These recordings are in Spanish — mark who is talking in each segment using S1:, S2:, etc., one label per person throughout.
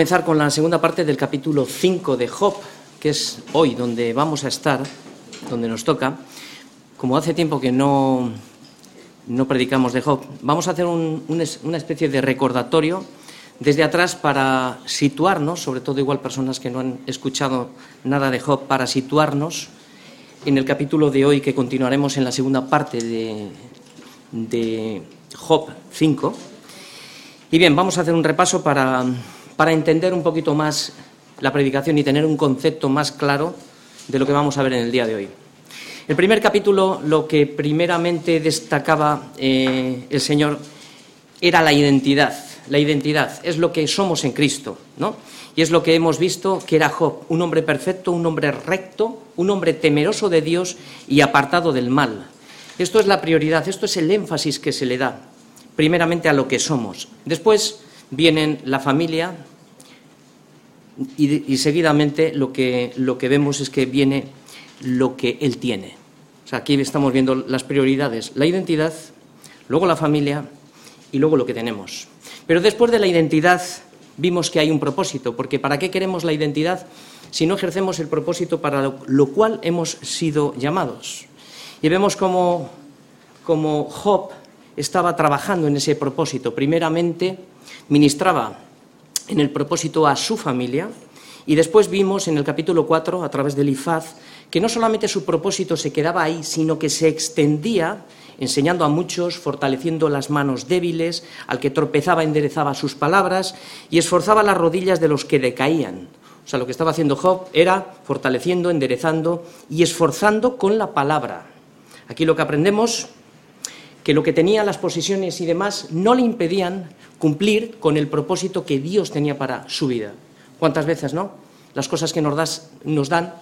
S1: comenzar con la segunda parte del capítulo 5 de Job, que es hoy donde vamos a estar, donde nos toca. Como hace tiempo que no, no predicamos de Job, vamos a hacer una especie de recordatorio desde atrás para situarnos, sobre todo igual personas que no han escuchado nada de Job, para situarnos en el capítulo de hoy que continuaremos en la segunda parte de, de Job 5. Y bien, vamos a hacer un repaso para, para entender un poquito más la predicación y tener un concepto más claro de lo que vamos a ver en el día de hoy. El primer capítulo, lo que primeramente destacaba eh, el Señor era la identidad. La identidad es lo que somos en Cristo, ¿no? Y es lo que hemos visto que era Job, un hombre perfecto, un hombre recto, un hombre temeroso de Dios y apartado del mal. Esto es la prioridad, esto es el énfasis que se le da, primeramente a lo que somos. Después vienen la familia y, seguidamente lo que, lo que vemos es que viene lo que él tiene. O sea, aquí estamos viendo las prioridades, la identidad, luego la familia y luego lo que tenemos. Pero después de la identidad vimos que hay un propósito, porque ¿para qué queremos la identidad si no ejercemos el propósito para lo, cual hemos sido llamados? Y vemos cómo, Job estaba trabajando en ese propósito. Primeramente, ministraba en el propósito a su familia, y después vimos en el capítulo 4, a través del Ifaz, que no solamente su propósito se quedaba ahí, sino que se extendía enseñando a muchos, fortaleciendo las manos débiles, al que tropezaba enderezaba sus palabras y esforzaba las rodillas de los que decaían. O sea, lo que estaba haciendo Job era fortaleciendo, enderezando y esforzando con la palabra. Aquí lo que aprendemos que lo que tenía las posiciones y demás no le impedían cumplir con el propósito que Dios tenía para su vida. ¿Cuántas veces, no? Las cosas que nos, nos dan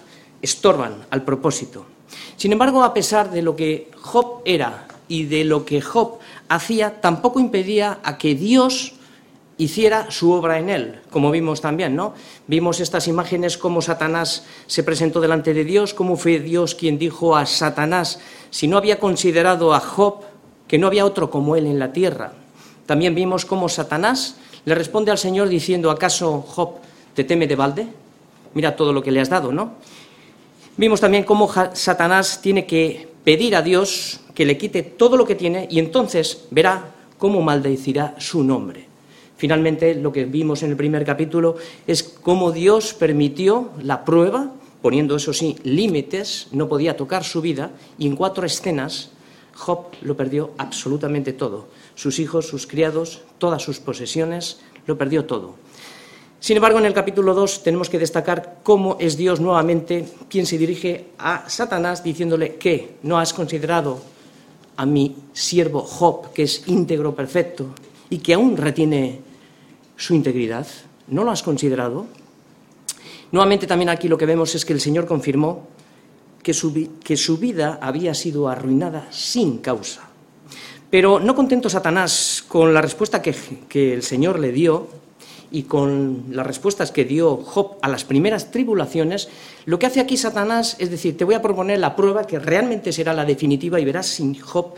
S1: estorban al propósito. Sin embargo, a pesar de lo que Job era y de lo que Job hacía, tampoco impedía a que Dios hiciera su obra en él, como vimos también, ¿no? Vimos estas imágenes cómo Satanás se presentó delante de Dios, cómo fue Dios quien dijo a Satanás, si no había considerado a Job, que no había otro como él en la tierra. También vimos cómo Satanás le responde al Señor diciendo, ¿acaso Job te teme de balde? Mira todo lo que le has dado, ¿no? Vimos también cómo Satanás tiene que pedir a Dios que le quite todo lo que tiene y entonces verá cómo maldecirá su nombre. Finalmente, lo que vimos en el primer capítulo es cómo Dios permitió la prueba, poniendo, eso sí, límites, no podía tocar su vida, y en cuatro escenas Job lo perdió absolutamente todo. Sus hijos, sus criados, todas sus posesiones, lo perdió todo. Sin embargo, en el capítulo 2 tenemos que destacar cómo es Dios nuevamente quien se dirige a Satanás diciéndole que no has considerado a mi siervo Job, que es íntegro, perfecto, y que aún retiene su integridad. ¿No lo has considerado? Nuevamente también aquí lo que vemos es que el Señor confirmó que su, vida había sido arruinada sin causa. Pero no contento Satanás con la respuesta que, que el Señor le dio, y con las respuestas que dio Job a las primeras tribulaciones, lo que hace aquí Satanás es decir, te voy a proponer la prueba que realmente será la definitiva y verás si Job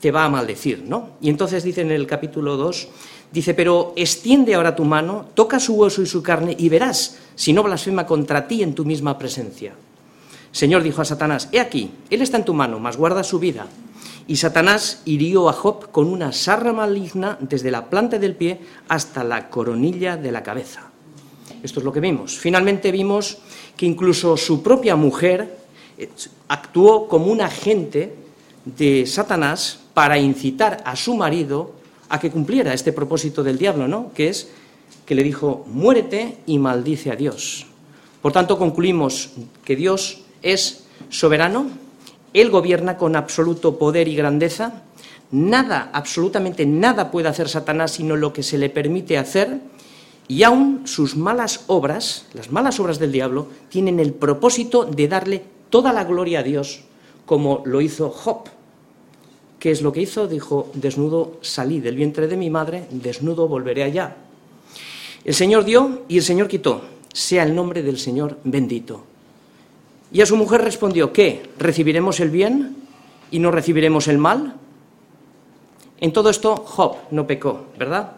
S1: te va a maldecir, ¿no? Y entonces dice en el capítulo 2, dice, pero extiende ahora tu mano, toca su hueso y su carne y verás si no blasfema contra ti en tu misma presencia. Señor dijo a Satanás, he aquí, él está en tu mano, mas guarda su vida. Y Satanás hirió a Job con una sarra maligna desde la planta del pie hasta la coronilla de la cabeza. Esto es lo que vimos. Finalmente vimos que incluso su propia mujer eh, actuó como un agente de Satanás para incitar a su marido a que cumpliera este propósito del diablo, ¿no? Que es que le dijo, muérete y maldice a Dios. Por tanto, concluimos que Dios es soberano, él gobierna con absoluto poder y grandeza. Nada, absolutamente nada puede hacer Satanás sino lo que se le permite hacer. Y aún sus malas obras, las malas obras del diablo, tienen el propósito de darle toda la gloria a Dios, como lo hizo Job. ¿Qué es lo que hizo? Dijo, desnudo salí del vientre de mi madre, desnudo volveré allá. El Señor dio y el Señor quitó. Sea el nombre del Señor bendito. Y a su mujer respondió, ¿qué? ¿Recibiremos el bien y no recibiremos el mal? En todo esto Job no pecó, ¿verdad?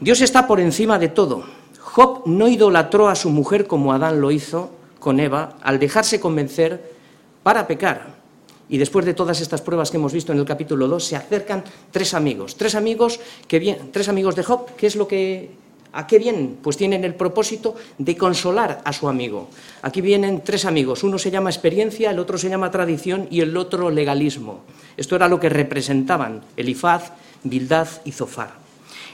S1: Dios está por encima de todo. Job no idolatró a su mujer como Adán lo hizo con Eva al dejarse convencer para pecar. Y después de todas estas pruebas que hemos visto en el capítulo 2, se acercan tres amigos, tres amigos que tres amigos de Job, ¿qué es lo que ¿A qué vienen? Pues tienen el propósito de consolar a su amigo. Aquí vienen tres amigos, uno se llama experiencia, el otro se llama tradición y el otro legalismo. Esto era lo que representaban Elifaz, Bildad y Zofar.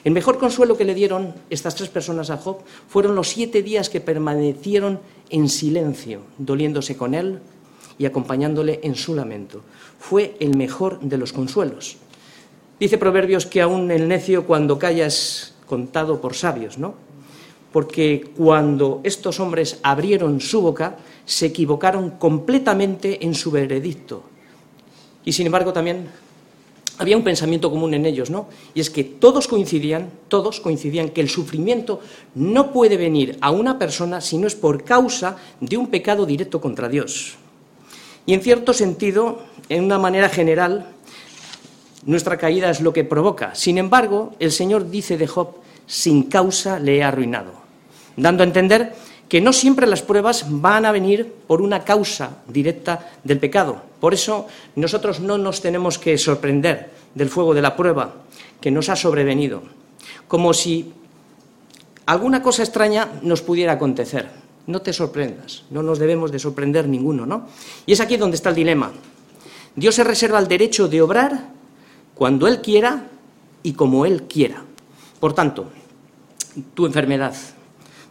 S1: El mejor consuelo que le dieron estas tres personas a Job fueron los siete días que permanecieron en silencio, doliéndose con él y acompañándole en su lamento. Fue el mejor de los consuelos. Dice Proverbios que aún el necio cuando calla es contado por sabios, ¿no? Porque cuando estos hombres abrieron su boca, se equivocaron completamente en su veredicto. Y sin embargo también había un pensamiento común en ellos, ¿no? Y es que todos coincidían, todos coincidían que el sufrimiento no puede venir a una persona si no es por causa de un pecado directo contra Dios. Y en cierto sentido, en una manera general, nuestra caída es lo que provoca. Sin embargo, el Señor dice de Job, sin causa le he arruinado, dando a entender que no siempre las pruebas van a venir por una causa directa del pecado. Por eso nosotros no nos tenemos que sorprender del fuego de la prueba que nos ha sobrevenido, como si alguna cosa extraña nos pudiera acontecer. No te sorprendas, no nos debemos de sorprender ninguno, ¿no? Y es aquí donde está el dilema. Dios se reserva el derecho de obrar cuando Él quiera y como Él quiera. Por tanto, tu enfermedad,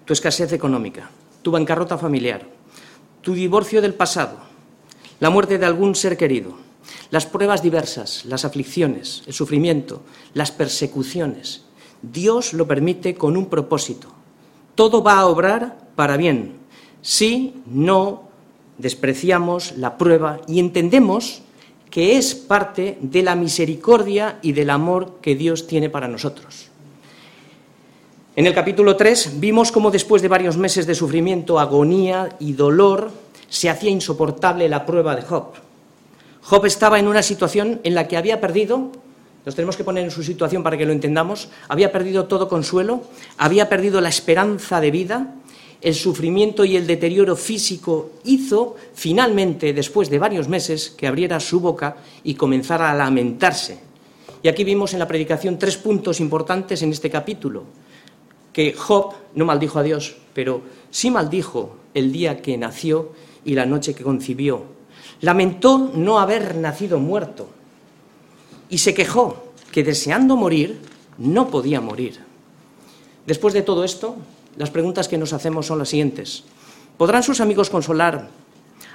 S1: tu escasez económica, tu bancarrota familiar, tu divorcio del pasado, la muerte de algún ser querido, las pruebas diversas, las aflicciones, el sufrimiento, las persecuciones, Dios lo permite con un propósito. Todo va a obrar para bien si no despreciamos la prueba y entendemos que es parte de la misericordia y del amor que Dios tiene para nosotros. En el capítulo 3 vimos cómo después de varios meses de sufrimiento, agonía y dolor, se hacía insoportable la prueba de Job. Job estaba en una situación en la que había perdido, nos tenemos que poner en su situación para que lo entendamos, había perdido todo consuelo, había perdido la esperanza de vida, el sufrimiento y el deterioro físico hizo finalmente, después de varios meses, que abriera su boca y comenzara a lamentarse. Y aquí vimos en la predicación tres puntos importantes en este capítulo, que Job no maldijo a Dios, pero sí maldijo el día que nació y la noche que concibió. Lamentó no haber nacido muerto y se quejó que deseando morir no podía morir. Después de todo esto, las preguntas que nos hacemos son las siguientes. ¿Podrán sus amigos consolar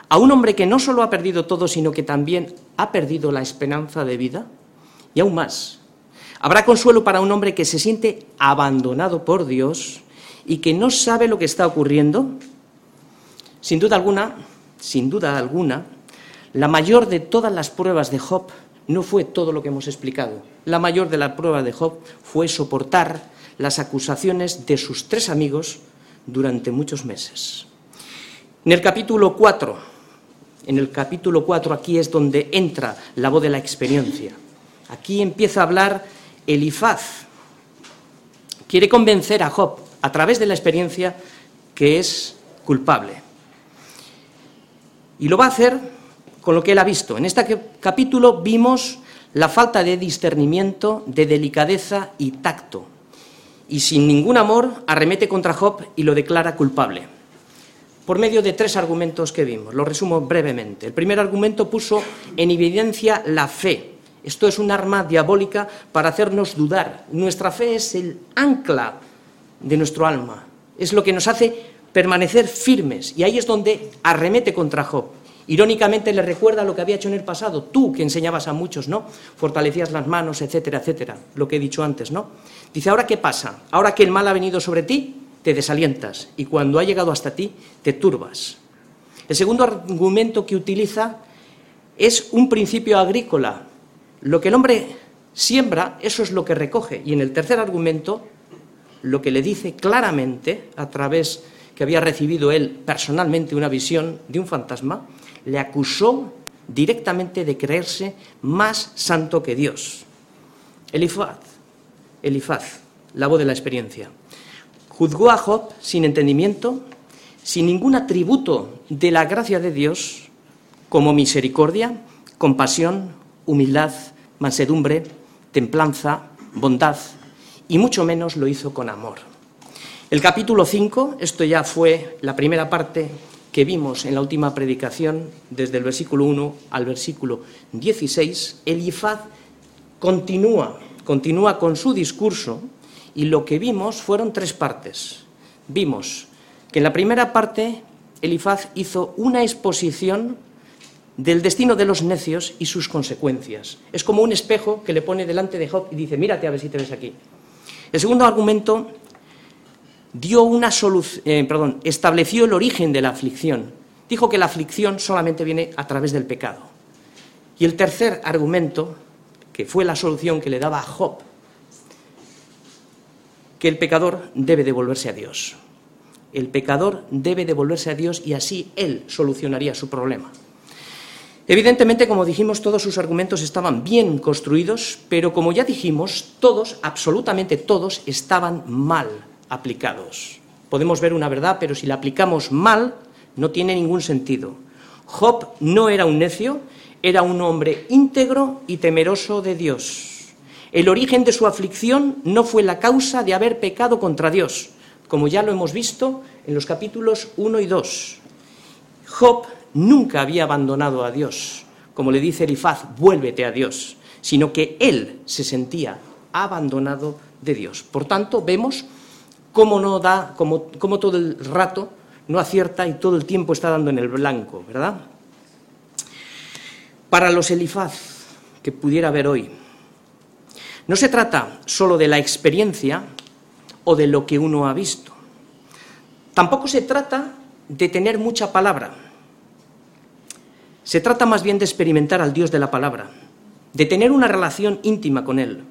S1: a un hombre que no solo ha perdido todo, sino que también ha perdido la esperanza de vida? Y aún más, ¿habrá consuelo para un hombre que se siente abandonado por Dios y que no sabe lo que está ocurriendo? Sin duda alguna, sin duda alguna, la mayor de todas las pruebas de Job no fue todo lo que hemos explicado. La mayor de las pruebas de Job fue soportar las acusaciones de sus tres amigos durante muchos meses. En el capítulo 4, en el capítulo 4 aquí es donde entra la voz de la experiencia. Aquí empieza a hablar Elifaz. Quiere convencer a Job a través de la experiencia que es culpable. Y lo va a hacer con lo que él ha visto. En este capítulo vimos la falta de discernimiento, de delicadeza y tacto y sin ningún amor arremete contra Job y lo declara culpable. Por medio de tres argumentos que vimos, lo resumo brevemente. El primer argumento puso en evidencia la fe. Esto es un arma diabólica para hacernos dudar. Nuestra fe es el ancla de nuestro alma, es lo que nos hace permanecer firmes y ahí es donde arremete contra Job. Irónicamente le recuerda lo que había hecho en el pasado, tú que enseñabas a muchos, ¿no? Fortalecías las manos, etcétera, etcétera, lo que he dicho antes, ¿no? Dice, ¿ahora qué pasa? Ahora que el mal ha venido sobre ti, te desalientas y cuando ha llegado hasta ti, te turbas. El segundo argumento que utiliza es un principio agrícola. Lo que el hombre siembra, eso es lo que recoge. Y en el tercer argumento, lo que le dice claramente, a través que había recibido él personalmente una visión de un fantasma, le acusó directamente de creerse más santo que Dios. Elifaz, Elifaz, la voz de la experiencia. juzgó a Job sin entendimiento, sin ningún atributo de la gracia de Dios, como misericordia, compasión, humildad, mansedumbre, templanza, bondad, y mucho menos lo hizo con amor. El capítulo 5, esto ya fue la primera parte que vimos en la última predicación, desde el versículo 1 al versículo 16, Elifaz continúa, continúa con su discurso y lo que vimos fueron tres partes. Vimos que en la primera parte Elifaz hizo una exposición del destino de los necios y sus consecuencias. Es como un espejo que le pone delante de Job y dice, mírate a ver si te ves aquí. El segundo argumento dio una solución, eh, perdón, estableció el origen de la aflicción. Dijo que la aflicción solamente viene a través del pecado. Y el tercer argumento, que fue la solución que le daba a Job, que el pecador debe devolverse a Dios. El pecador debe devolverse a Dios y así él solucionaría su problema. Evidentemente, como dijimos, todos sus argumentos estaban bien construidos, pero como ya dijimos, todos, absolutamente todos, estaban mal aplicados. Podemos ver una verdad, pero si la aplicamos mal, no tiene ningún sentido. Job no era un necio, era un hombre íntegro y temeroso de Dios. El origen de su aflicción no fue la causa de haber pecado contra Dios, como ya lo hemos visto en los capítulos 1 y 2. Job nunca había abandonado a Dios, como le dice Elifaz, vuélvete a Dios, sino que él se sentía abandonado de Dios. Por tanto, vemos cómo no da, cómo, todo el rato no acierta y todo el tiempo está dando en el blanco, ¿verdad? Para los Elifaz que pudiera haber hoy, no se trata solo de la experiencia o de lo que uno ha visto. Tampoco se trata de tener mucha palabra. Se trata más bien de experimentar al Dios de la palabra, de tener una relación íntima con Él,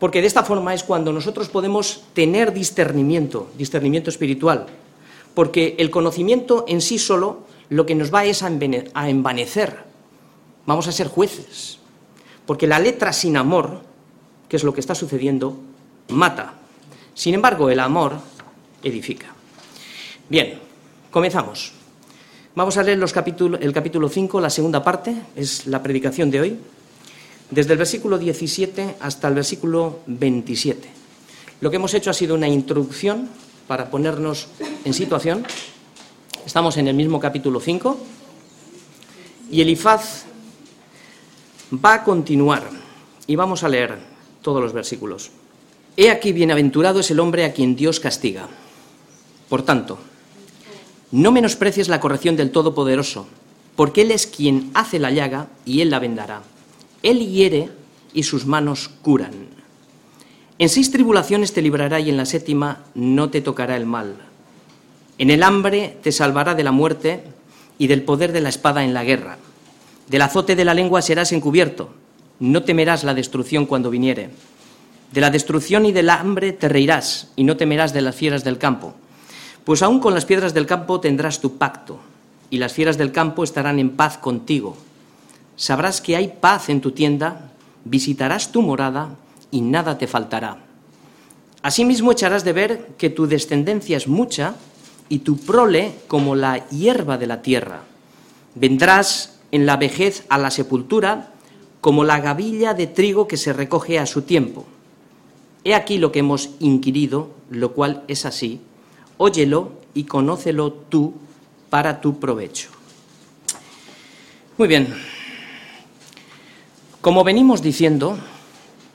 S1: porque de esta forma es cuando nosotros podemos tener discernimiento, discernimiento espiritual, porque el conocimiento en sí solo lo que nos va es a envanecer, vamos a ser jueces, porque la letra sin amor, que es lo que está sucediendo, mata. Sin embargo, el amor edifica. Bien, comenzamos. Vamos a leer los el capítulo 5, la segunda parte, es la predicación de hoy desde el versículo 17 hasta el versículo 27. Lo que hemos hecho ha sido una introducción para ponernos en situación. Estamos en el mismo capítulo 5 y Elifaz va a continuar y vamos a leer todos los versículos. He aquí bienaventurado es el hombre a quien Dios castiga. Por tanto, no menosprecies la corrección del Todopoderoso, porque Él es quien hace la llaga y Él la vendará. Él hiere y sus manos curan. En seis tribulaciones te librará y en la séptima no te tocará el mal. En el hambre te salvará de la muerte y del poder de la espada en la guerra. Del azote de la lengua serás encubierto. No temerás la destrucción cuando viniere. De la destrucción y del hambre te reirás y no temerás de las fieras del campo. Pues aún con las piedras del campo tendrás tu pacto y las fieras del campo estarán en paz contigo sabrás que hay paz en tu tienda, visitarás tu morada y nada te faltará. Asimismo echarás de ver que tu descendencia es mucha y tu prole como la hierba de la tierra. Vendrás en la vejez a la sepultura como la gavilla de trigo que se recoge a su tiempo. He aquí lo que hemos inquirido, lo cual es así. Óyelo y conócelo tú para tu provecho. Muy bien, como venimos diciendo,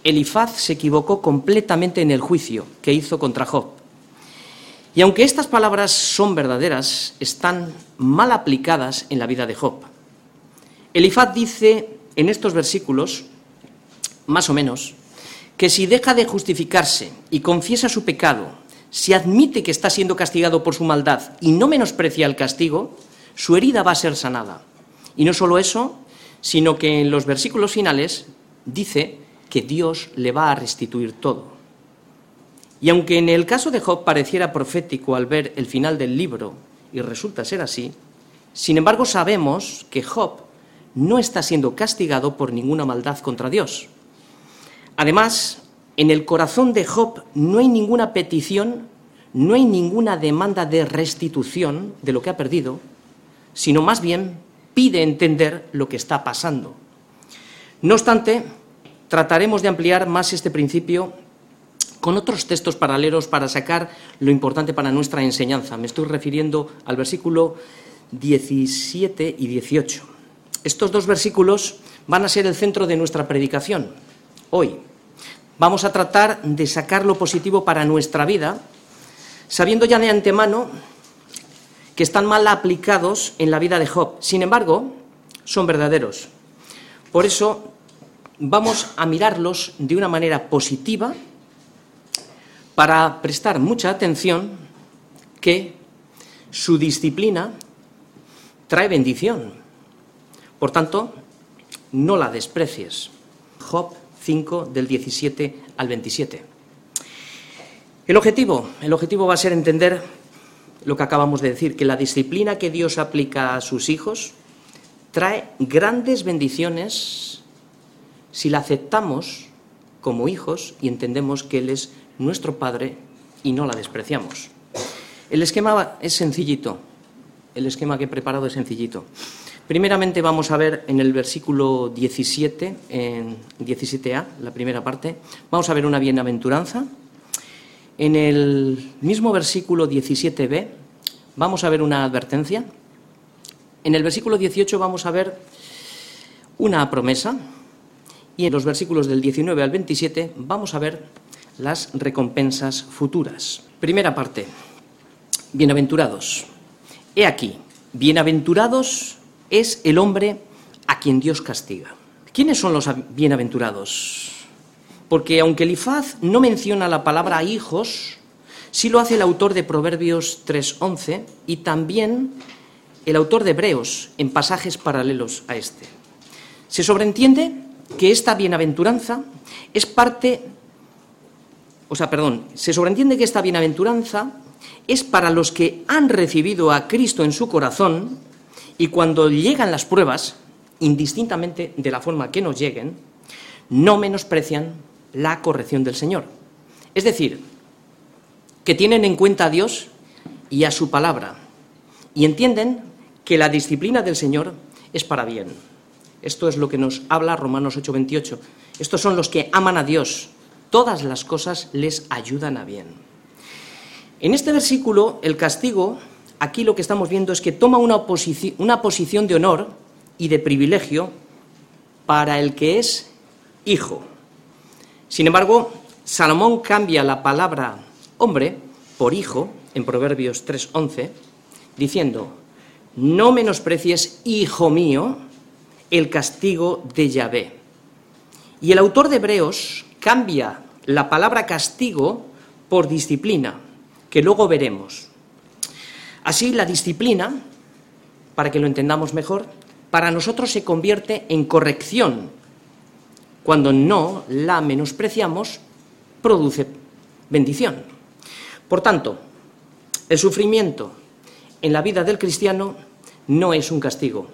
S1: Elifaz se equivocó completamente en el juicio que hizo contra Job. Y aunque estas palabras son verdaderas, están mal aplicadas en la vida de Job. Elifaz dice en estos versículos, más o menos, que si deja de justificarse y confiesa su pecado, si admite que está siendo castigado por su maldad y no menosprecia el castigo, su herida va a ser sanada. Y no solo eso, sino que en los versículos finales dice que Dios le va a restituir todo. Y aunque en el caso de Job pareciera profético al ver el final del libro, y resulta ser así, sin embargo sabemos que Job no está siendo castigado por ninguna maldad contra Dios. Además, en el corazón de Job no hay ninguna petición, no hay ninguna demanda de restitución de lo que ha perdido, sino más bien pide entender lo que está pasando. No obstante, trataremos de ampliar más este principio con otros textos paralelos para sacar lo importante para nuestra enseñanza. Me estoy refiriendo al versículo 17 y 18. Estos dos versículos van a ser el centro de nuestra predicación hoy. Vamos a tratar de sacar lo positivo para nuestra vida, sabiendo ya de antemano que están mal aplicados en la vida de Job. Sin embargo, son verdaderos. Por eso vamos a mirarlos de una manera positiva para prestar mucha atención que su disciplina trae bendición. Por tanto, no la desprecies. Job 5 del 17 al 27. El objetivo, el objetivo va a ser entender lo que acabamos de decir, que la disciplina que Dios aplica a sus hijos trae grandes bendiciones si la aceptamos como hijos y entendemos que Él es nuestro Padre y no la despreciamos. El esquema es sencillito, el esquema que he preparado es sencillito. Primeramente vamos a ver en el versículo 17, en 17a, la primera parte, vamos a ver una bienaventuranza. En el mismo versículo 17b vamos a ver una advertencia. En el versículo 18 vamos a ver una promesa. Y en los versículos del 19 al 27 vamos a ver las recompensas futuras. Primera parte. Bienaventurados. He aquí, bienaventurados es el hombre a quien Dios castiga. ¿Quiénes son los bienaventurados? Porque aunque Elifaz no menciona la palabra hijos, sí lo hace el autor de Proverbios 3.11 y también el autor de Hebreos en pasajes paralelos a este. Se sobreentiende que esta bienaventuranza es parte, o sea, perdón, se sobreentiende que esta bienaventuranza es para los que han recibido a Cristo en su corazón y cuando llegan las pruebas, indistintamente de la forma que nos lleguen, no menosprecian la corrección del Señor. Es decir, que tienen en cuenta a Dios y a su palabra y entienden que la disciplina del Señor es para bien. Esto es lo que nos habla Romanos 8:28. Estos son los que aman a Dios. Todas las cosas les ayudan a bien. En este versículo, el castigo aquí lo que estamos viendo es que toma una, una posición de honor y de privilegio para el que es hijo. Sin embargo, Salomón cambia la palabra hombre por hijo en Proverbios 3:11, diciendo, no menosprecies, hijo mío, el castigo de Yahvé. Y el autor de Hebreos cambia la palabra castigo por disciplina, que luego veremos. Así, la disciplina, para que lo entendamos mejor, para nosotros se convierte en corrección. Cuando no la menospreciamos, produce bendición. Por tanto, el sufrimiento en la vida del cristiano no es un castigo.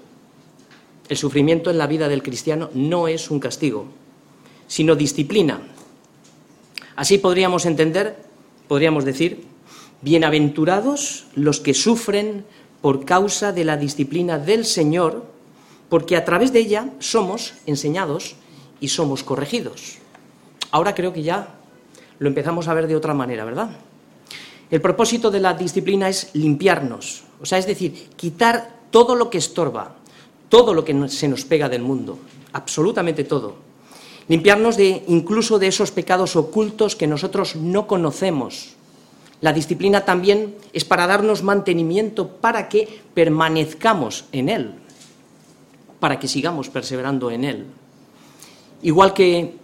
S1: El sufrimiento en la vida del cristiano no es un castigo, sino disciplina. Así podríamos entender, podríamos decir, Bienaventurados los que sufren por causa de la disciplina del Señor, porque a través de ella somos enseñados y somos corregidos. Ahora creo que ya lo empezamos a ver de otra manera, ¿verdad? El propósito de la disciplina es limpiarnos, o sea, es decir, quitar todo lo que estorba, todo lo que se nos pega del mundo, absolutamente todo. Limpiarnos de incluso de esos pecados ocultos que nosotros no conocemos la disciplina también es para darnos mantenimiento para que permanezcamos en Él, para que sigamos perseverando en Él. Igual que,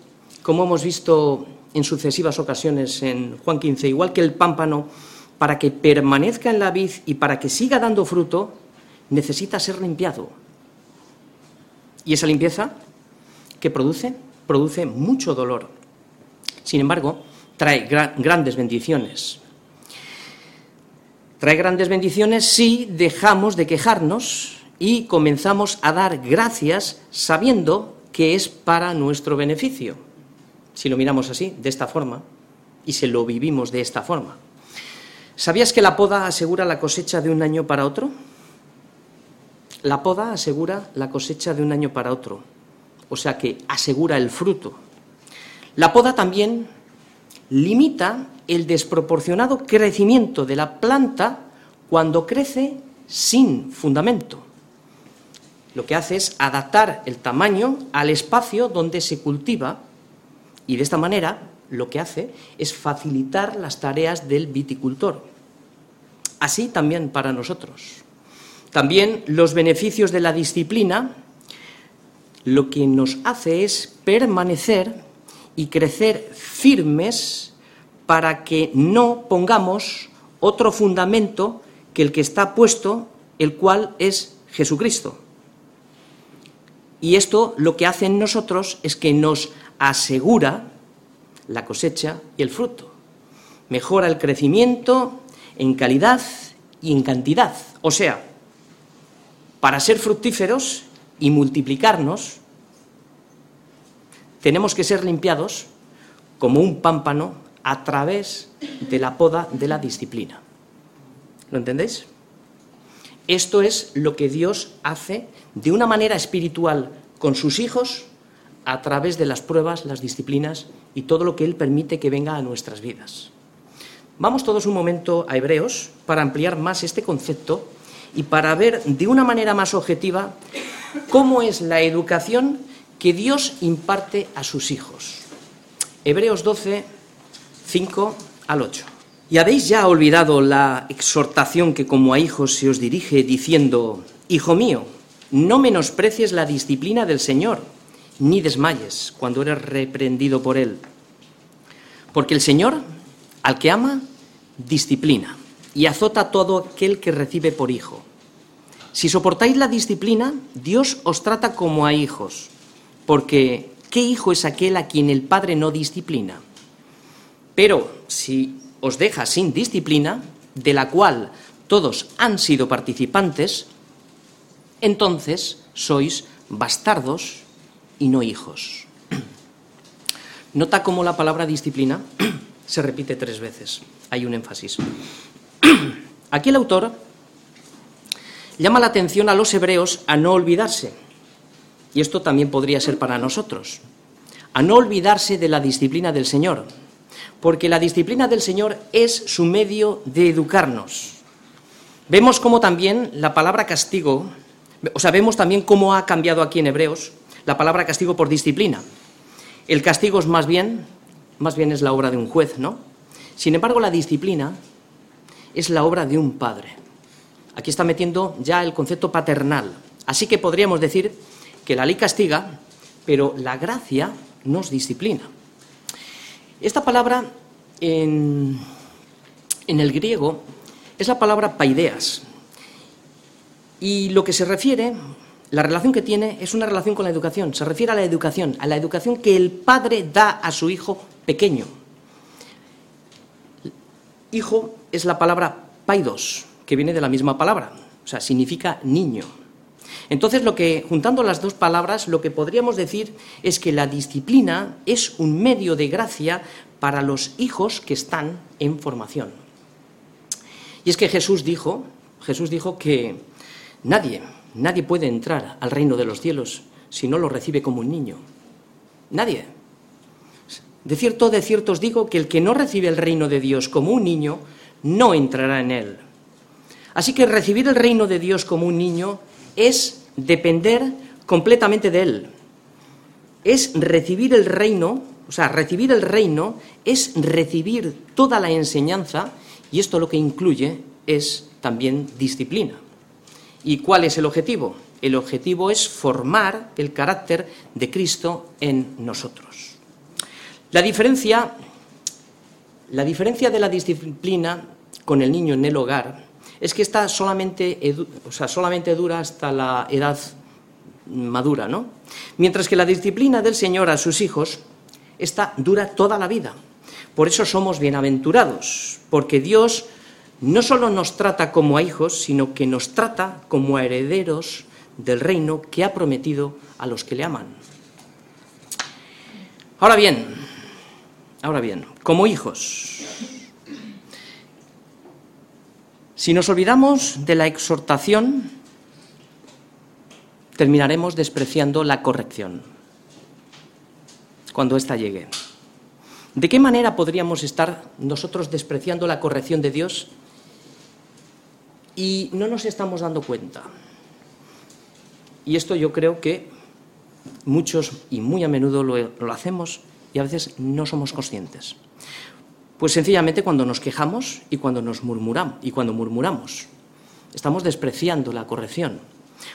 S1: como hemos visto en sucesivas ocasiones en Juan 15, igual que el pámpano, para que permanezca en la vid y para que siga dando fruto, necesita ser limpiado. Y esa limpieza, ¿qué produce? Produce mucho dolor. Sin embargo, trae grandes bendiciones. Trae grandes bendiciones si dejamos de quejarnos y comenzamos a dar gracias sabiendo que es para nuestro beneficio, si lo miramos así, de esta forma, y se lo vivimos de esta forma. ¿Sabías que la poda asegura la cosecha de un año para otro? La poda asegura la cosecha de un año para otro, o sea que asegura el fruto. La poda también limita el desproporcionado crecimiento de la planta cuando crece sin fundamento lo que hace es adaptar el tamaño al espacio donde se cultiva y de esta manera lo que hace es facilitar las tareas del viticultor. Así también para nosotros. También los beneficios de la disciplina lo que nos hace es permanecer y crecer firmes para que no pongamos otro fundamento que el que está puesto, el cual es Jesucristo. Y esto lo que hace en nosotros es que nos asegura la cosecha y el fruto. Mejora el crecimiento en calidad y en cantidad. O sea, para ser fructíferos y multiplicarnos, tenemos que ser limpiados como un pámpano a través de la poda de la disciplina. ¿Lo entendéis? Esto es lo que Dios hace de una manera espiritual con sus hijos a través de las pruebas, las disciplinas y todo lo que Él permite que venga a nuestras vidas. Vamos todos un momento a Hebreos para ampliar más este concepto y para ver de una manera más objetiva cómo es la educación que Dios imparte a sus hijos. Hebreos 12, 5 al 8. ¿Y habéis ya olvidado la exhortación que como a hijos se os dirige diciendo, Hijo mío, no menosprecies la disciplina del Señor, ni desmayes cuando eres reprendido por Él? Porque el Señor, al que ama, disciplina y azota a todo aquel que recibe por hijo. Si soportáis la disciplina, Dios os trata como a hijos, porque ¿qué hijo es aquel a quien el Padre no disciplina? Pero si os deja sin disciplina, de la cual todos han sido participantes, entonces sois bastardos y no hijos. Nota cómo la palabra disciplina se repite tres veces. Hay un énfasis. Aquí el autor llama la atención a los hebreos a no olvidarse, y esto también podría ser para nosotros, a no olvidarse de la disciplina del Señor, porque la disciplina del Señor es su medio de educarnos. Vemos cómo también la palabra castigo, o sea, vemos también cómo ha cambiado aquí en Hebreos la palabra castigo por disciplina. El castigo es más bien, más bien es la obra de un juez, ¿no? Sin embargo, la disciplina es la obra de un padre. Aquí está metiendo ya el concepto paternal. Así que podríamos decir que la ley castiga, pero la gracia nos disciplina. Esta palabra en, el griego es la palabra paideas. Y lo que se refiere, la relación que tiene, es una relación con la educación. Se refiere a la educación, a la educación que el padre da a su hijo pequeño. Hijo es la palabra paidos, que viene de la misma palabra, o sea, significa niño. Entonces, lo que, juntando las dos palabras, lo que podríamos decir es que la disciplina es un medio de gracia para los hijos que están en formación. Y es que Jesús dijo, Jesús dijo que nadie, nadie puede entrar al reino de los cielos si no lo recibe como un niño. Nadie. De cierto, de cierto os digo que el que no recibe el reino de Dios como un niño, no entrará en él. Así que recibir el reino de Dios como un niño es depender completamente de Él. Es recibir el reino, o sea, recibir el reino es recibir toda la enseñanza y esto lo que incluye es también disciplina. ¿Y cuál es el objetivo? El objetivo es formar el carácter de Cristo en nosotros. La diferencia, la diferencia de la disciplina con el niño en el hogar es que esta solamente, o sea, solamente dura hasta la edad madura, ¿no? Mientras que la disciplina del Señor a sus hijos, esta dura toda la vida. Por eso somos bienaventurados, porque Dios no solo nos trata como a hijos, sino que nos trata como a herederos del reino que ha prometido a los que le aman. Ahora bien, ahora bien, como hijos, Si nos olvidamos de la exhortación, terminaremos despreciando la corrección cuando ésta llegue. ¿De qué manera podríamos estar nosotros despreciando la corrección de Dios y no nos estamos dando cuenta? Y esto yo creo que muchos y muy a menudo lo, lo hacemos y a veces no somos conscientes. Pues sencillamente cuando nos quejamos y cuando nos murmuramos y cuando murmuramos. Estamos despreciando la corrección.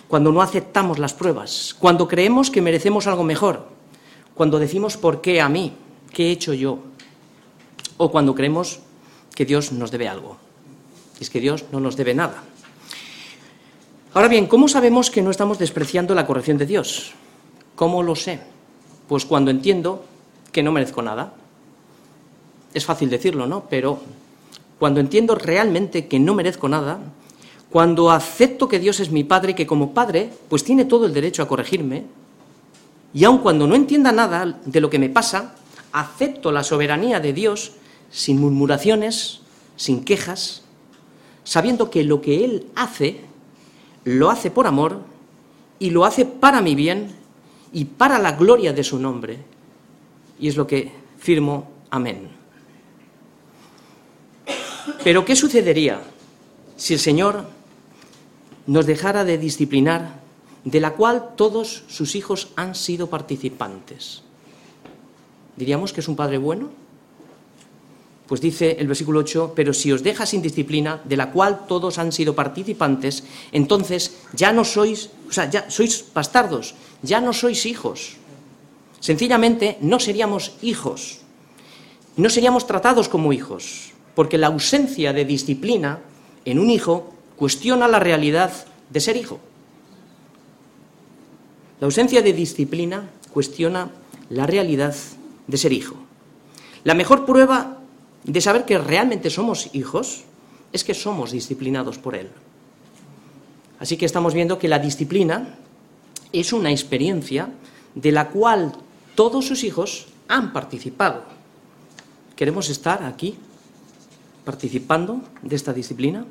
S1: Cuando no aceptamos las pruebas, cuando creemos que merecemos algo mejor, cuando decimos por qué a mí, qué he hecho yo, o cuando creemos que Dios nos debe algo. Y es que Dios no nos debe nada. Ahora bien, ¿cómo sabemos que no estamos despreciando la corrección de Dios? ¿Cómo lo sé? Pues cuando entiendo que no merezco nada. Es fácil decirlo, ¿no? Pero cuando entiendo realmente que no merezco nada, cuando acepto que Dios es mi Padre que como Padre, pues tiene todo el derecho a corregirme, y aun cuando no entienda nada de lo que me pasa, acepto la soberanía de Dios sin murmuraciones, sin quejas, sabiendo que lo que Él hace, lo hace por amor y lo hace para mi bien y para la gloria de su nombre. Y es lo que firmo, amén. Pero ¿qué sucedería si el Señor nos dejara de disciplinar, de la cual todos sus hijos han sido participantes? ¿Diríamos que es un padre bueno? Pues dice el versículo 8, pero si os deja sin disciplina, de la cual todos han sido participantes, entonces ya no sois, o sea, ya sois bastardos, ya no sois hijos. Sencillamente no seríamos hijos, no seríamos tratados como hijos, porque la ausencia de disciplina en un hijo cuestiona la realidad de ser hijo. La ausencia de disciplina cuestiona la realidad de ser hijo. La mejor prueba de saber que realmente somos hijos es que somos disciplinados por Él. Así que estamos viendo que la disciplina es una experiencia de la cual todos sus hijos han participado. ¿Queremos estar aquí participando de esta disciplina?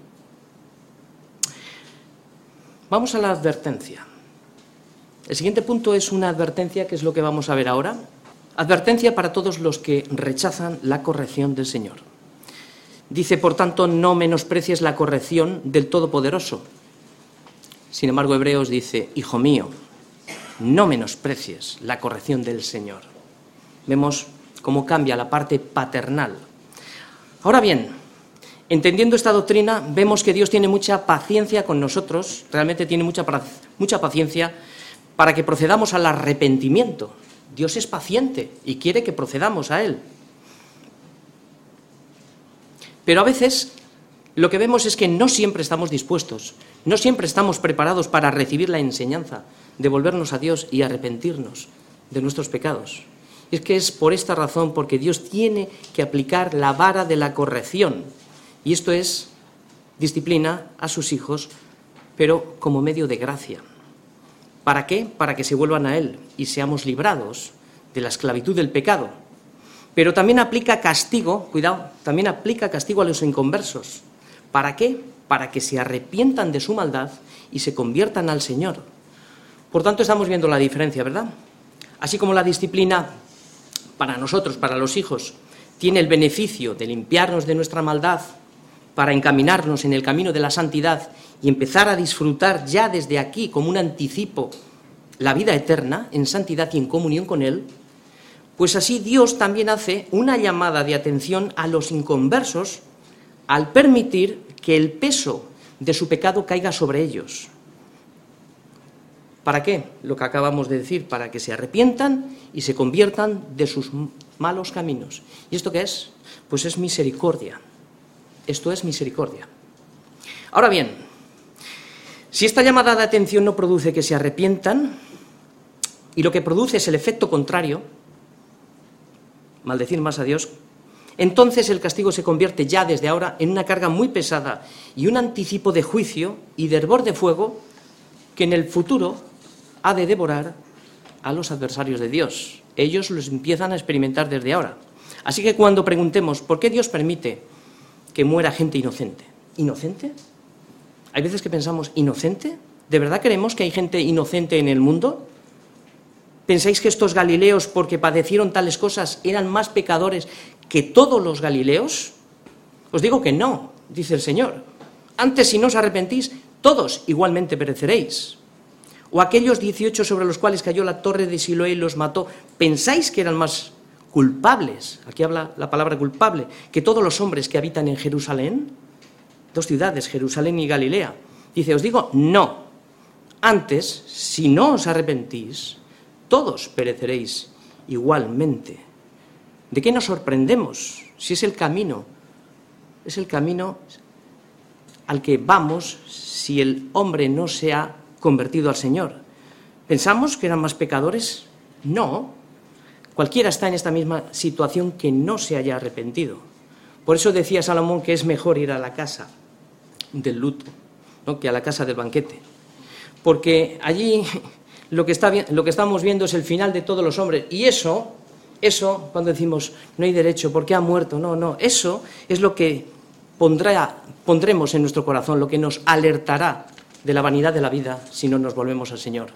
S1: Vamos a la advertencia. El siguiente punto es una advertencia que es lo que vamos a ver ahora. Advertencia para todos los que rechazan la corrección del Señor. Dice, por tanto, no menosprecies la corrección del Todopoderoso. Sin embargo, Hebreos dice, Hijo mío, no menosprecies la corrección del Señor. Vemos cómo cambia la parte paternal. Ahora bien, entendiendo esta doctrina, vemos que Dios tiene mucha paciencia con nosotros, realmente tiene mucha, mucha paciencia para que procedamos al arrepentimiento. Dios es paciente y quiere que procedamos a Él. Pero a veces lo que vemos es que no siempre estamos dispuestos, no siempre estamos preparados para recibir la enseñanza, de volvernos a Dios y arrepentirnos de nuestros pecados. Es que es por esta razón, porque Dios tiene que aplicar la vara de la corrección. Y esto es disciplina a sus hijos, pero como medio de gracia. ¿Para qué? Para que se vuelvan a Él y seamos librados de la esclavitud del pecado. Pero también aplica castigo, cuidado, también aplica castigo a los inconversos. ¿Para qué? Para que se arrepientan de su maldad y se conviertan al Señor. Por tanto, estamos viendo la diferencia, ¿verdad? Así como la disciplina para nosotros, para los hijos, tiene el beneficio de limpiarnos de nuestra maldad para encaminarnos en el camino de la santidad y empezar a disfrutar ya desde aquí como un anticipo la vida eterna en santidad y en comunión con Él, pues así Dios también hace una llamada de atención a los inconversos al permitir que el peso de su pecado caiga sobre ellos. ¿Para qué? Lo que acabamos de decir, para que se arrepientan y se conviertan de sus malos caminos. ¿Y esto qué es? Pues es misericordia. Esto es misericordia. Ahora bien, si esta llamada de atención no produce que se arrepientan, y lo que produce es el efecto contrario, maldecir más a Dios, entonces el castigo se convierte ya desde ahora en una carga muy pesada y un anticipo de juicio y de hervor de fuego que en el futuro ha de devorar a los adversarios de Dios. Ellos los empiezan a experimentar desde ahora. Así que cuando preguntemos por qué Dios permite que muera gente inocente, inocente? Hay veces que pensamos, ¿inocente? ¿De verdad creemos que hay gente inocente en el mundo? ¿Pensáis que estos galileos, porque padecieron tales cosas, eran más pecadores que todos los galileos? Os digo que no, dice el Señor. Antes, si no os arrepentís, todos igualmente pereceréis. O aquellos 18 sobre los cuales cayó la torre de Siloé y los mató, ¿pensáis que eran más culpables? Aquí habla la palabra culpable, que todos los hombres que habitan en Jerusalén, dos ciudades, Jerusalén y Galilea. Dice, os digo, no. Antes, si no os arrepentís, todos pereceréis igualmente. ¿De qué nos sorprendemos si es el camino? Es el camino al que vamos si el hombre no se ha convertido al Señor. ¿Pensamos que eran más pecadores? No. Cualquiera está en esta misma situación que no se haya arrepentido. Por eso decía Salomón que es mejor ir a la casa del luto que a la casa del banquete. Porque allí lo que, estamos viendo es el final de todos los hombres. Y eso, eso, cuando decimos no hay derecho porque ha muerto, no, no, eso es lo que pondremos en nuestro corazón, lo que nos alertará de la vanidad de la vida si no nos volvemos al Señor.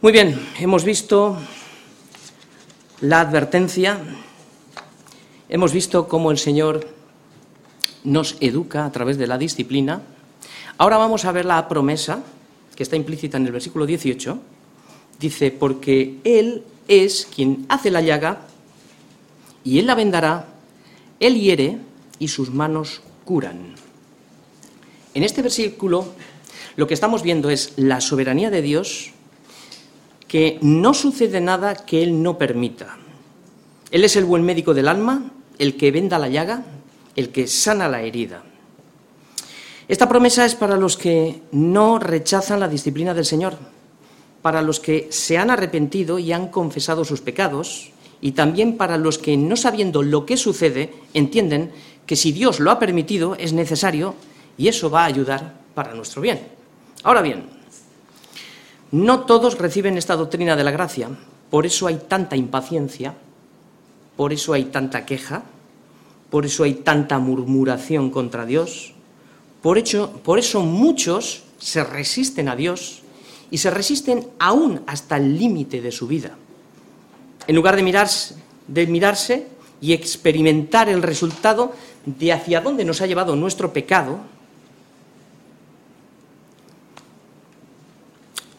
S1: Muy bien, hemos visto la advertencia, hemos visto cómo el Señor nos educa a través de la disciplina. Ahora vamos a ver la promesa que está implícita en el versículo 18. Dice, porque Él es quien hace la llaga y Él la vendará, Él hiere y sus manos curan. En este versículo lo que estamos viendo es la soberanía de Dios, que no sucede nada que Él no permita. Él es el buen médico del alma, el que venda la llaga, el que sana la herida. Esta promesa es para los que no rechazan la disciplina del Señor, para los que se han arrepentido y han confesado sus pecados, y también para los que, no sabiendo lo que sucede, entienden que si Dios lo ha permitido, es necesario y eso va a ayudar para nuestro bien. Ahora bien, no todos reciben esta doctrina de la gracia, por eso hay tanta impaciencia, por eso hay tanta queja, por eso hay tanta murmuración contra Dios, por, eso muchos se resisten a Dios y se resisten aún hasta el límite de su vida. En lugar de de mirarse y experimentar el resultado de hacia dónde nos ha llevado nuestro pecado,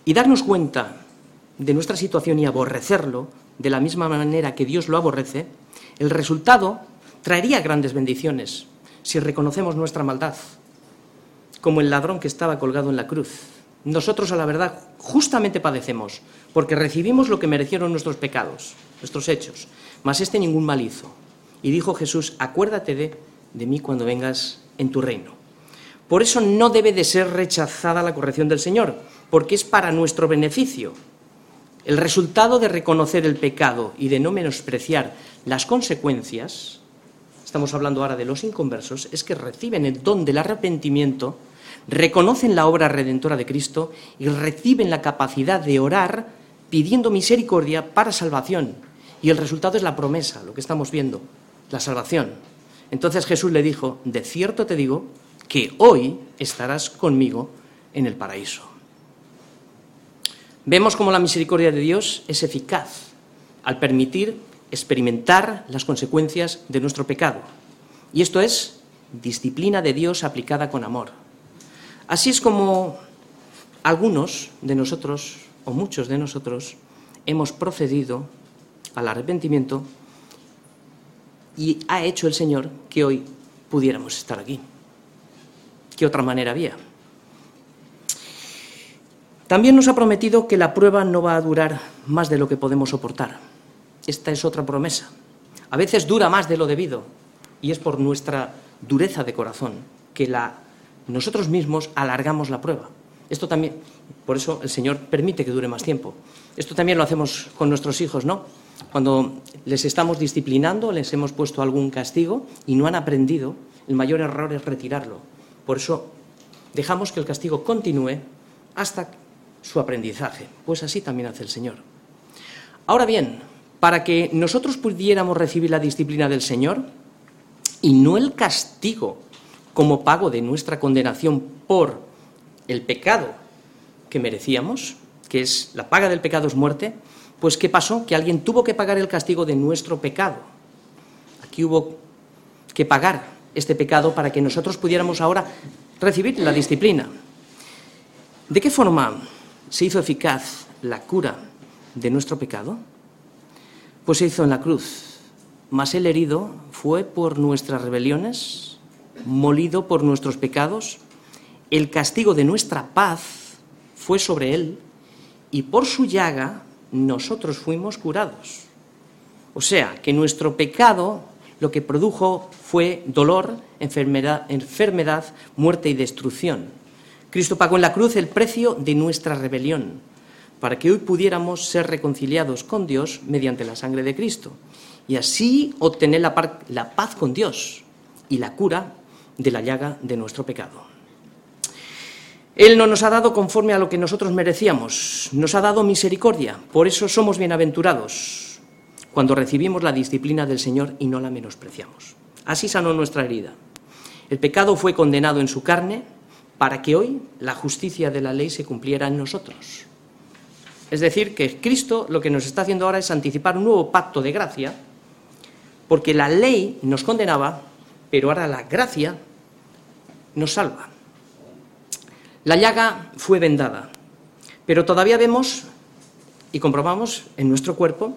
S1: y darnos cuenta de nuestra situación y aborrecerlo de la misma manera que Dios lo aborrece, el resultado traería grandes bendiciones si reconocemos nuestra maldad, como el ladrón que estaba colgado en la cruz. Nosotros, a la verdad, justamente padecemos, porque recibimos lo que merecieron nuestros pecados, nuestros hechos, mas este ningún mal hizo. Y dijo Jesús, acuérdate de, de mí cuando vengas en tu reino. Por eso no debe de ser rechazada la corrección del Señor, porque es para nuestro beneficio. El resultado de reconocer el pecado y de no menospreciar las consecuencias, estamos hablando ahora de los inconversos, es que reciben el don del arrepentimiento, reconocen la obra redentora de Cristo y reciben la capacidad de orar pidiendo misericordia para salvación. Y el resultado es la promesa, lo que estamos viendo, la salvación. Entonces Jesús le dijo, de cierto te digo que hoy estarás conmigo en el paraíso. Vemos cómo la misericordia de Dios es eficaz al permitir experimentar las consecuencias de nuestro pecado. Y esto es disciplina de Dios aplicada con amor. Así es como algunos de nosotros, o muchos de nosotros, hemos procedido al arrepentimiento y ha hecho el Señor que hoy pudiéramos estar aquí. ¿Qué otra manera había? También nos ha prometido que la prueba no va a durar más de lo que podemos soportar. Esta es otra promesa. A veces dura más de lo debido y es por nuestra dureza de corazón que nosotros mismos alargamos la prueba. Esto también, por eso el Señor permite que dure más tiempo. Esto también lo hacemos con nuestros hijos, ¿no? Cuando les estamos disciplinando, les hemos puesto algún castigo y no han aprendido, el mayor error es retirarlo. Por eso dejamos que el castigo continúe hasta su aprendizaje. Pues así también hace el Señor. Ahora bien, para que nosotros pudiéramos recibir la disciplina del Señor y no el castigo como pago de nuestra condenación por el pecado que merecíamos, que es la paga del pecado es muerte, pues ¿qué pasó? Que alguien tuvo que pagar el castigo de nuestro pecado. Aquí hubo que pagar este pecado para que nosotros pudiéramos ahora recibir la disciplina. ¿De qué forma se hizo eficaz la cura de nuestro pecado? Pues se hizo en la cruz. Mas el herido fue por nuestras rebeliones, molido por nuestros pecados, el castigo de nuestra paz fue sobre él, y por su llaga nosotros fuimos curados. O sea, que nuestro pecado lo que produjo fue dolor, enfermedad, enfermedad, muerte y destrucción. Cristo pagó en la cruz el precio de nuestra rebelión, para que hoy pudiéramos ser reconciliados con Dios mediante la sangre de Cristo, y así obtener la, paz con Dios y la cura de la llaga de nuestro pecado. Él no nos ha dado conforme a lo que nosotros merecíamos, nos ha dado misericordia, por eso somos bienaventurados cuando recibimos la disciplina del Señor y no la menospreciamos. Así sanó nuestra herida. El pecado fue condenado en su carne para que hoy la justicia de la ley se cumpliera en nosotros. Es decir, que Cristo lo que nos está haciendo ahora es anticipar un nuevo pacto de gracia, porque la ley nos condenaba, pero ahora la gracia nos salva. La llaga fue vendada, pero todavía vemos y comprobamos en nuestro cuerpo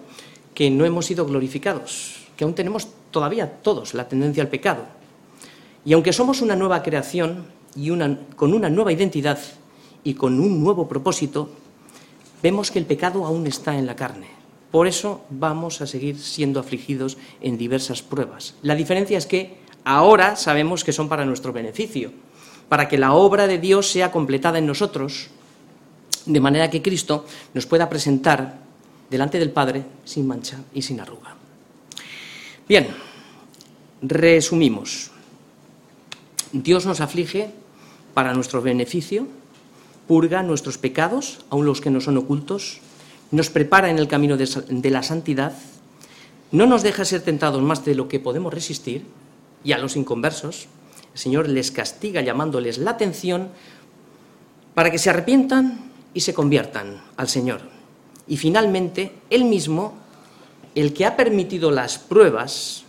S1: que no hemos sido glorificados, que aún tenemos todavía todos la tendencia al pecado. Y aunque somos una nueva creación y con una nueva identidad y con un nuevo propósito, vemos que el pecado aún está en la carne. Por eso vamos a seguir siendo afligidos en diversas pruebas. La diferencia es que ahora sabemos que son para nuestro beneficio para que la obra de Dios sea completada en nosotros, de manera que Cristo nos pueda presentar delante del Padre sin mancha y sin arruga. Bien, resumimos. Dios nos aflige para nuestro beneficio, purga nuestros pecados, aun los que no son ocultos, nos prepara en el camino de la santidad, no nos deja ser tentados más de lo que podemos resistir, y a los inconversos, el Señor les castiga llamándoles la atención para que se arrepientan y se conviertan al Señor. Y finalmente, Él mismo, el que ha permitido las pruebas,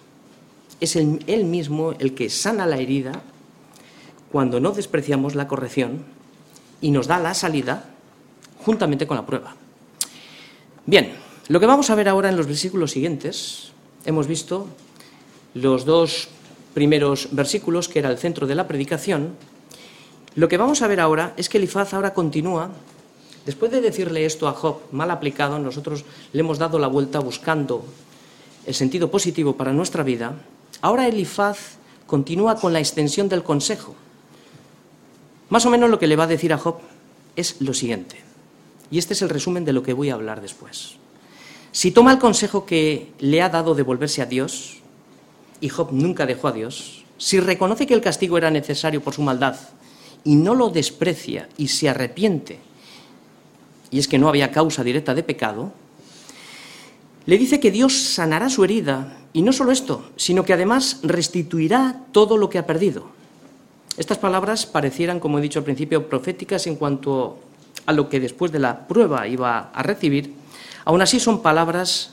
S1: es Él mismo el que sana la herida cuando no despreciamos la corrección y nos da la salida juntamente con la prueba. Bien, lo que vamos a ver ahora en los versículos siguientes, hemos visto los dos primeros versículos, que era el centro de la predicación, lo que vamos a ver ahora es que Elifaz ahora continúa, después de decirle esto a Job mal aplicado, nosotros le hemos dado la vuelta buscando el sentido positivo para nuestra vida, ahora Elifaz continúa con la extensión del consejo. Más o menos lo que le va a decir a Job es lo siguiente, y este es el resumen de lo que voy a hablar después. Si toma el consejo que le ha dado de volverse a Dios, y Job nunca dejó a Dios, si reconoce que el castigo era necesario por su maldad y no lo desprecia y se arrepiente, y es que no había causa directa de pecado, le dice que Dios sanará su herida y no solo esto, sino que además restituirá todo lo que ha perdido. Estas palabras parecieran, como he dicho al principio, proféticas en cuanto a lo que después de la prueba iba a recibir, aún así son palabras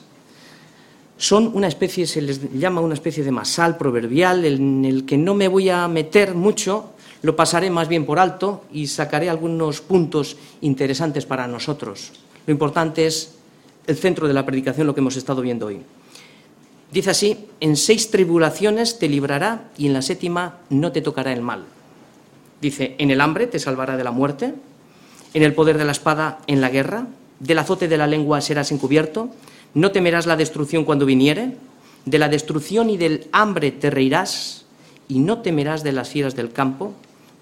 S1: son una especie, se les llama una especie de masal proverbial, en el que no me voy a meter mucho, lo pasaré más bien por alto y sacaré algunos puntos interesantes para nosotros. Lo importante es el centro de la predicación, lo que hemos estado viendo hoy. Dice así, en seis tribulaciones te librará y en la séptima no te tocará el mal. Dice, en el hambre te salvará de la muerte, en el poder de la espada en la guerra, del azote de la lengua serás encubierto, no temerás la destrucción cuando viniere, de la destrucción y del hambre te reirás, y no temerás de las fieras del campo,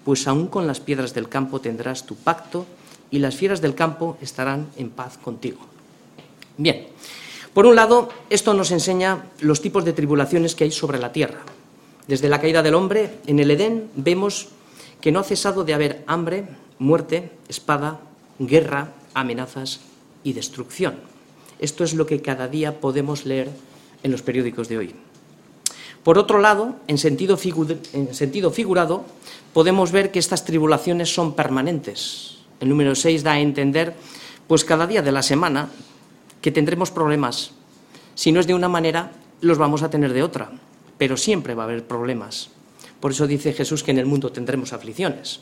S1: pues aún con las piedras del campo tendrás tu pacto, y las fieras del campo estarán en paz contigo. Bien, por un lado, esto nos enseña los tipos de tribulaciones que hay sobre la tierra. Desde la caída del hombre, en el Edén, vemos que no ha cesado de haber hambre, muerte, espada, guerra, amenazas y destrucción. Esto es lo que cada día podemos leer en los periódicos de hoy. Por otro lado, en sentido, en sentido figurado, podemos ver que estas tribulaciones son permanentes. El número 6 da a entender, pues cada día de la semana, que tendremos problemas. Si no es de una manera, los vamos a tener de otra, pero siempre va a haber problemas. Por eso dice Jesús que en el mundo tendremos aflicciones.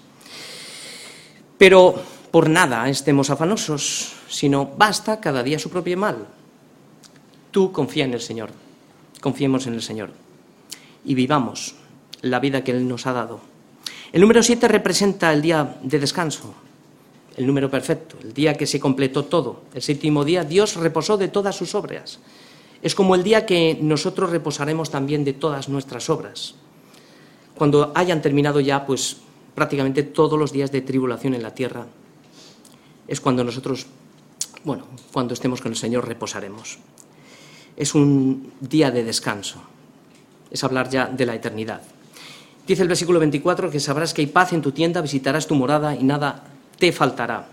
S1: Pero por nada estemos afanosos, sino basta cada día su propio mal. Tú confía en el Señor, confiemos en el Señor y vivamos la vida que Él nos ha dado. El número 7 representa el día de descanso, el número perfecto, el día que se completó todo. El séptimo día Dios reposó de todas sus obras. Es como el día que nosotros reposaremos también de todas nuestras obras. Cuando hayan terminado ya, pues prácticamente todos los días de tribulación en la tierra, es cuando nosotros, bueno, cuando estemos con el Señor reposaremos. Es un día de descanso es hablar ya de la eternidad. Dice el versículo 24 que sabrás que hay paz en tu tienda, visitarás tu morada y nada te faltará.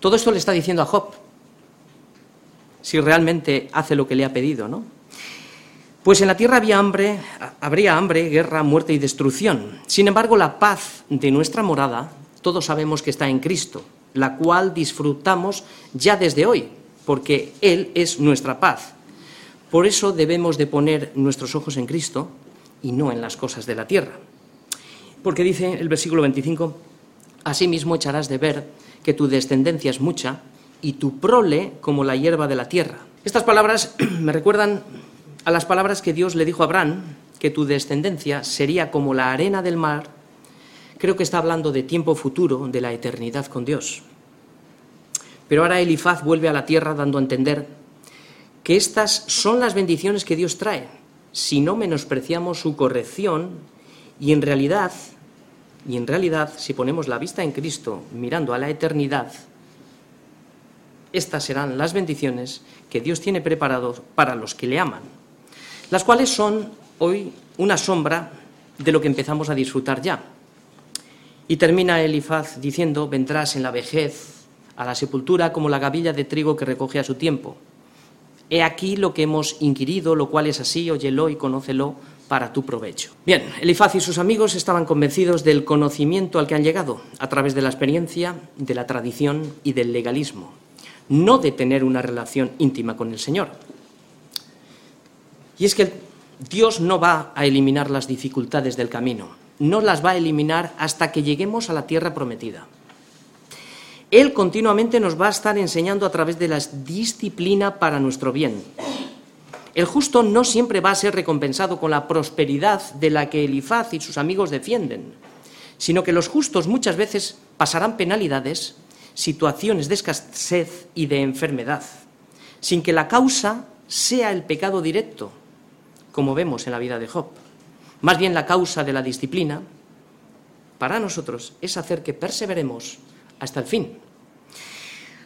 S1: Todo esto le está diciendo a Job, si realmente hace lo que le ha pedido, ¿no? Pues en la tierra había hambre, habría hambre, guerra, muerte y destrucción. Sin embargo, la paz de nuestra morada, todos sabemos que está en Cristo, la cual disfrutamos ya desde hoy, porque Él es nuestra paz. Por eso debemos de poner nuestros ojos en Cristo y no en las cosas de la tierra. Porque dice el versículo 25, Asimismo echarás de ver que tu descendencia es mucha y tu prole como la hierba de la tierra. Estas palabras me recuerdan a las palabras que Dios le dijo a Abraham, que tu descendencia sería como la arena del mar. Creo que está hablando de tiempo futuro, de la eternidad con Dios. Pero ahora Elifaz vuelve a la tierra dando a entender que estas son las bendiciones que Dios trae, si no menospreciamos su corrección y en realidad, y en realidad, si ponemos la vista en Cristo mirando a la eternidad, estas serán las bendiciones que Dios tiene preparados para los que le aman, las cuales son hoy una sombra de lo que empezamos a disfrutar ya. Y termina Elifaz diciendo, vendrás en la vejez a la sepultura como la gavilla de trigo que recoge a su tiempo. He aquí lo que hemos inquirido, lo cual es así, óyelo y conócelo para tu provecho. Bien, Elifaz y sus amigos estaban convencidos del conocimiento al que han llegado, a través de la experiencia, de la tradición y del legalismo, no de tener una relación íntima con el Señor. Y es que Dios no va a eliminar las dificultades del camino, no las va a eliminar hasta que lleguemos a la tierra prometida. Él continuamente nos va a estar enseñando a través de la disciplina para nuestro bien. El justo no siempre va a ser recompensado con la prosperidad de la que Elifaz y sus amigos defienden, sino que los justos muchas veces pasarán penalidades, situaciones de escasez y de enfermedad, sin que la causa sea el pecado directo, como vemos en la vida de Job. Más bien la causa de la disciplina, para nosotros, es hacer que perseveremos hasta el fin.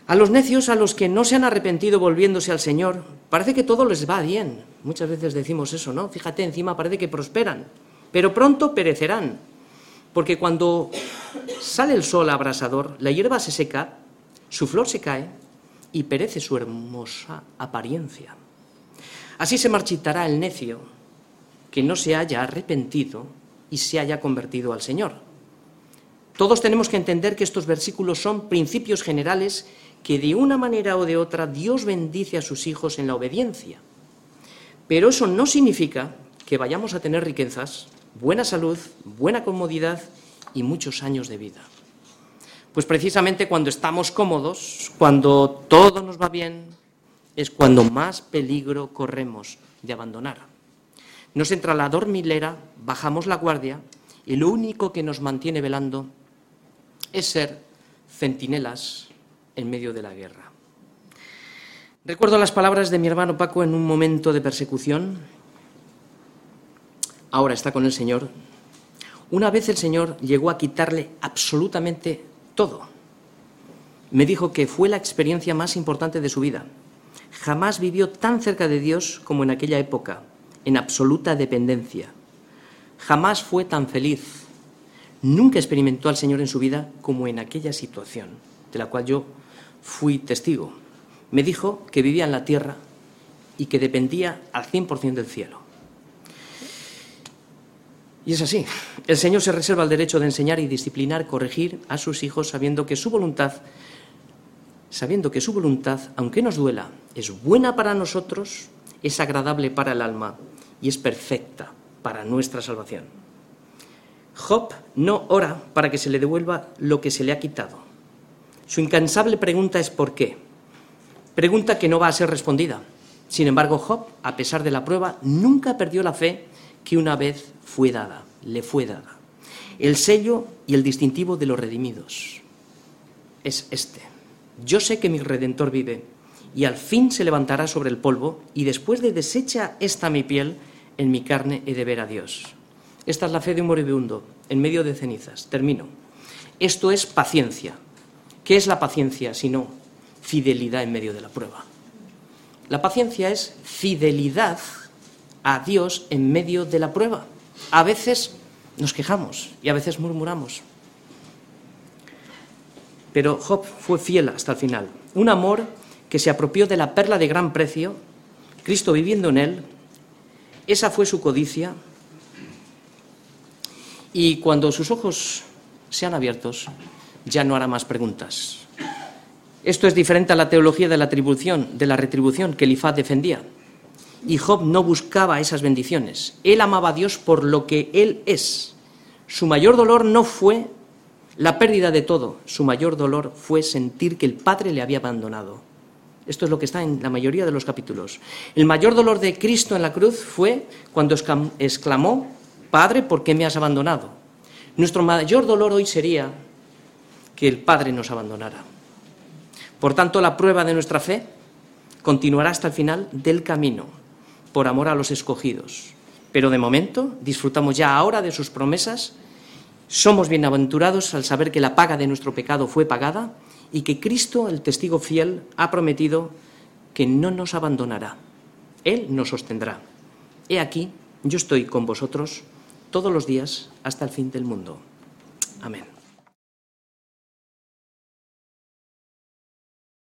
S1: A los necios, a los que no se han arrepentido volviéndose al Señor, parece que todo les va bien. Muchas veces decimos eso, ¿no? Fíjate, encima parece que prosperan, pero pronto perecerán, porque cuando sale el sol abrasador, la hierba se seca, su flor se cae y perece su hermosa apariencia. Así se marchitará el necio que no se haya arrepentido y se haya convertido al Señor. Todos tenemos que entender que estos versículos son principios generales que de una manera o de otra Dios bendice a sus hijos en la obediencia. Pero eso no significa que vayamos a tener riquezas, buena salud, buena comodidad y muchos años de vida. Pues precisamente cuando estamos cómodos, cuando todo nos va bien, es cuando más peligro corremos de abandonar. Nos entra la dormilera, bajamos la guardia y lo único que nos mantiene velando es ser centinelas en medio de la guerra. Recuerdo las palabras de mi hermano Paco en un momento de persecución. Ahora está con el Señor. Una vez el Señor llegó a quitarle absolutamente todo. Me dijo que fue la experiencia más importante de su vida. Jamás vivió tan cerca de Dios como en aquella época, en absoluta dependencia. Jamás fue tan feliz nunca experimentó al Señor en su vida como en aquella situación, de la cual yo fui testigo. Me dijo que vivía en la tierra y que dependía al 100% del cielo. Y es así. El Señor se reserva el derecho de enseñar y disciplinar, corregir a sus hijos, sabiendo que su voluntad, sabiendo que su voluntad, aunque nos duela, es buena para nosotros, es agradable para el alma y es perfecta para nuestra salvación. Job no ora para que se le devuelva lo que se le ha quitado. Su incansable pregunta es ¿por qué? Pregunta que no va a ser respondida. Sin embargo, Job, a pesar de la prueba, nunca perdió la fe que una vez fue dada, le fue dada. El sello y el distintivo de los redimidos es este. Yo sé que mi redentor vive y al fin se levantará sobre el polvo y después de deshecha esta mi piel, en mi carne he de ver a Dios. Esta es la fe de un moribundo en medio de cenizas. Termino. Esto es paciencia. ¿Qué es la paciencia sino fidelidad en medio de la prueba? La paciencia es fidelidad a Dios en medio de la prueba. A veces nos quejamos y a veces murmuramos. Pero Job fue fiel hasta el final. Un amor que se apropió de la perla de gran precio, Cristo viviendo en él, esa fue su codicia. Y cuando sus ojos sean abiertos, ya no hará más preguntas. Esto es diferente a la teología de la atribución, de la retribución que Elifaz defendía. Y Job no buscaba esas bendiciones. Él amaba a Dios por lo que Él es. Su mayor dolor no fue la pérdida de todo. Su mayor dolor fue sentir que el Padre le había abandonado. Esto es lo que está en la mayoría de los capítulos. El mayor dolor de Cristo en la cruz fue cuando exclamó, Padre, ¿por qué me has abandonado? Nuestro mayor dolor hoy sería que el Padre nos abandonara. Por tanto, la prueba de nuestra fe continuará hasta el final del camino por amor a los escogidos. Pero de momento disfrutamos ya ahora de sus promesas, somos bienaventurados al saber que la paga de nuestro pecado fue pagada y que Cristo, el testigo fiel, ha prometido que no nos abandonará. Él nos sostendrá. He aquí, yo estoy con vosotros todos los días hasta el fin del mundo. Amén.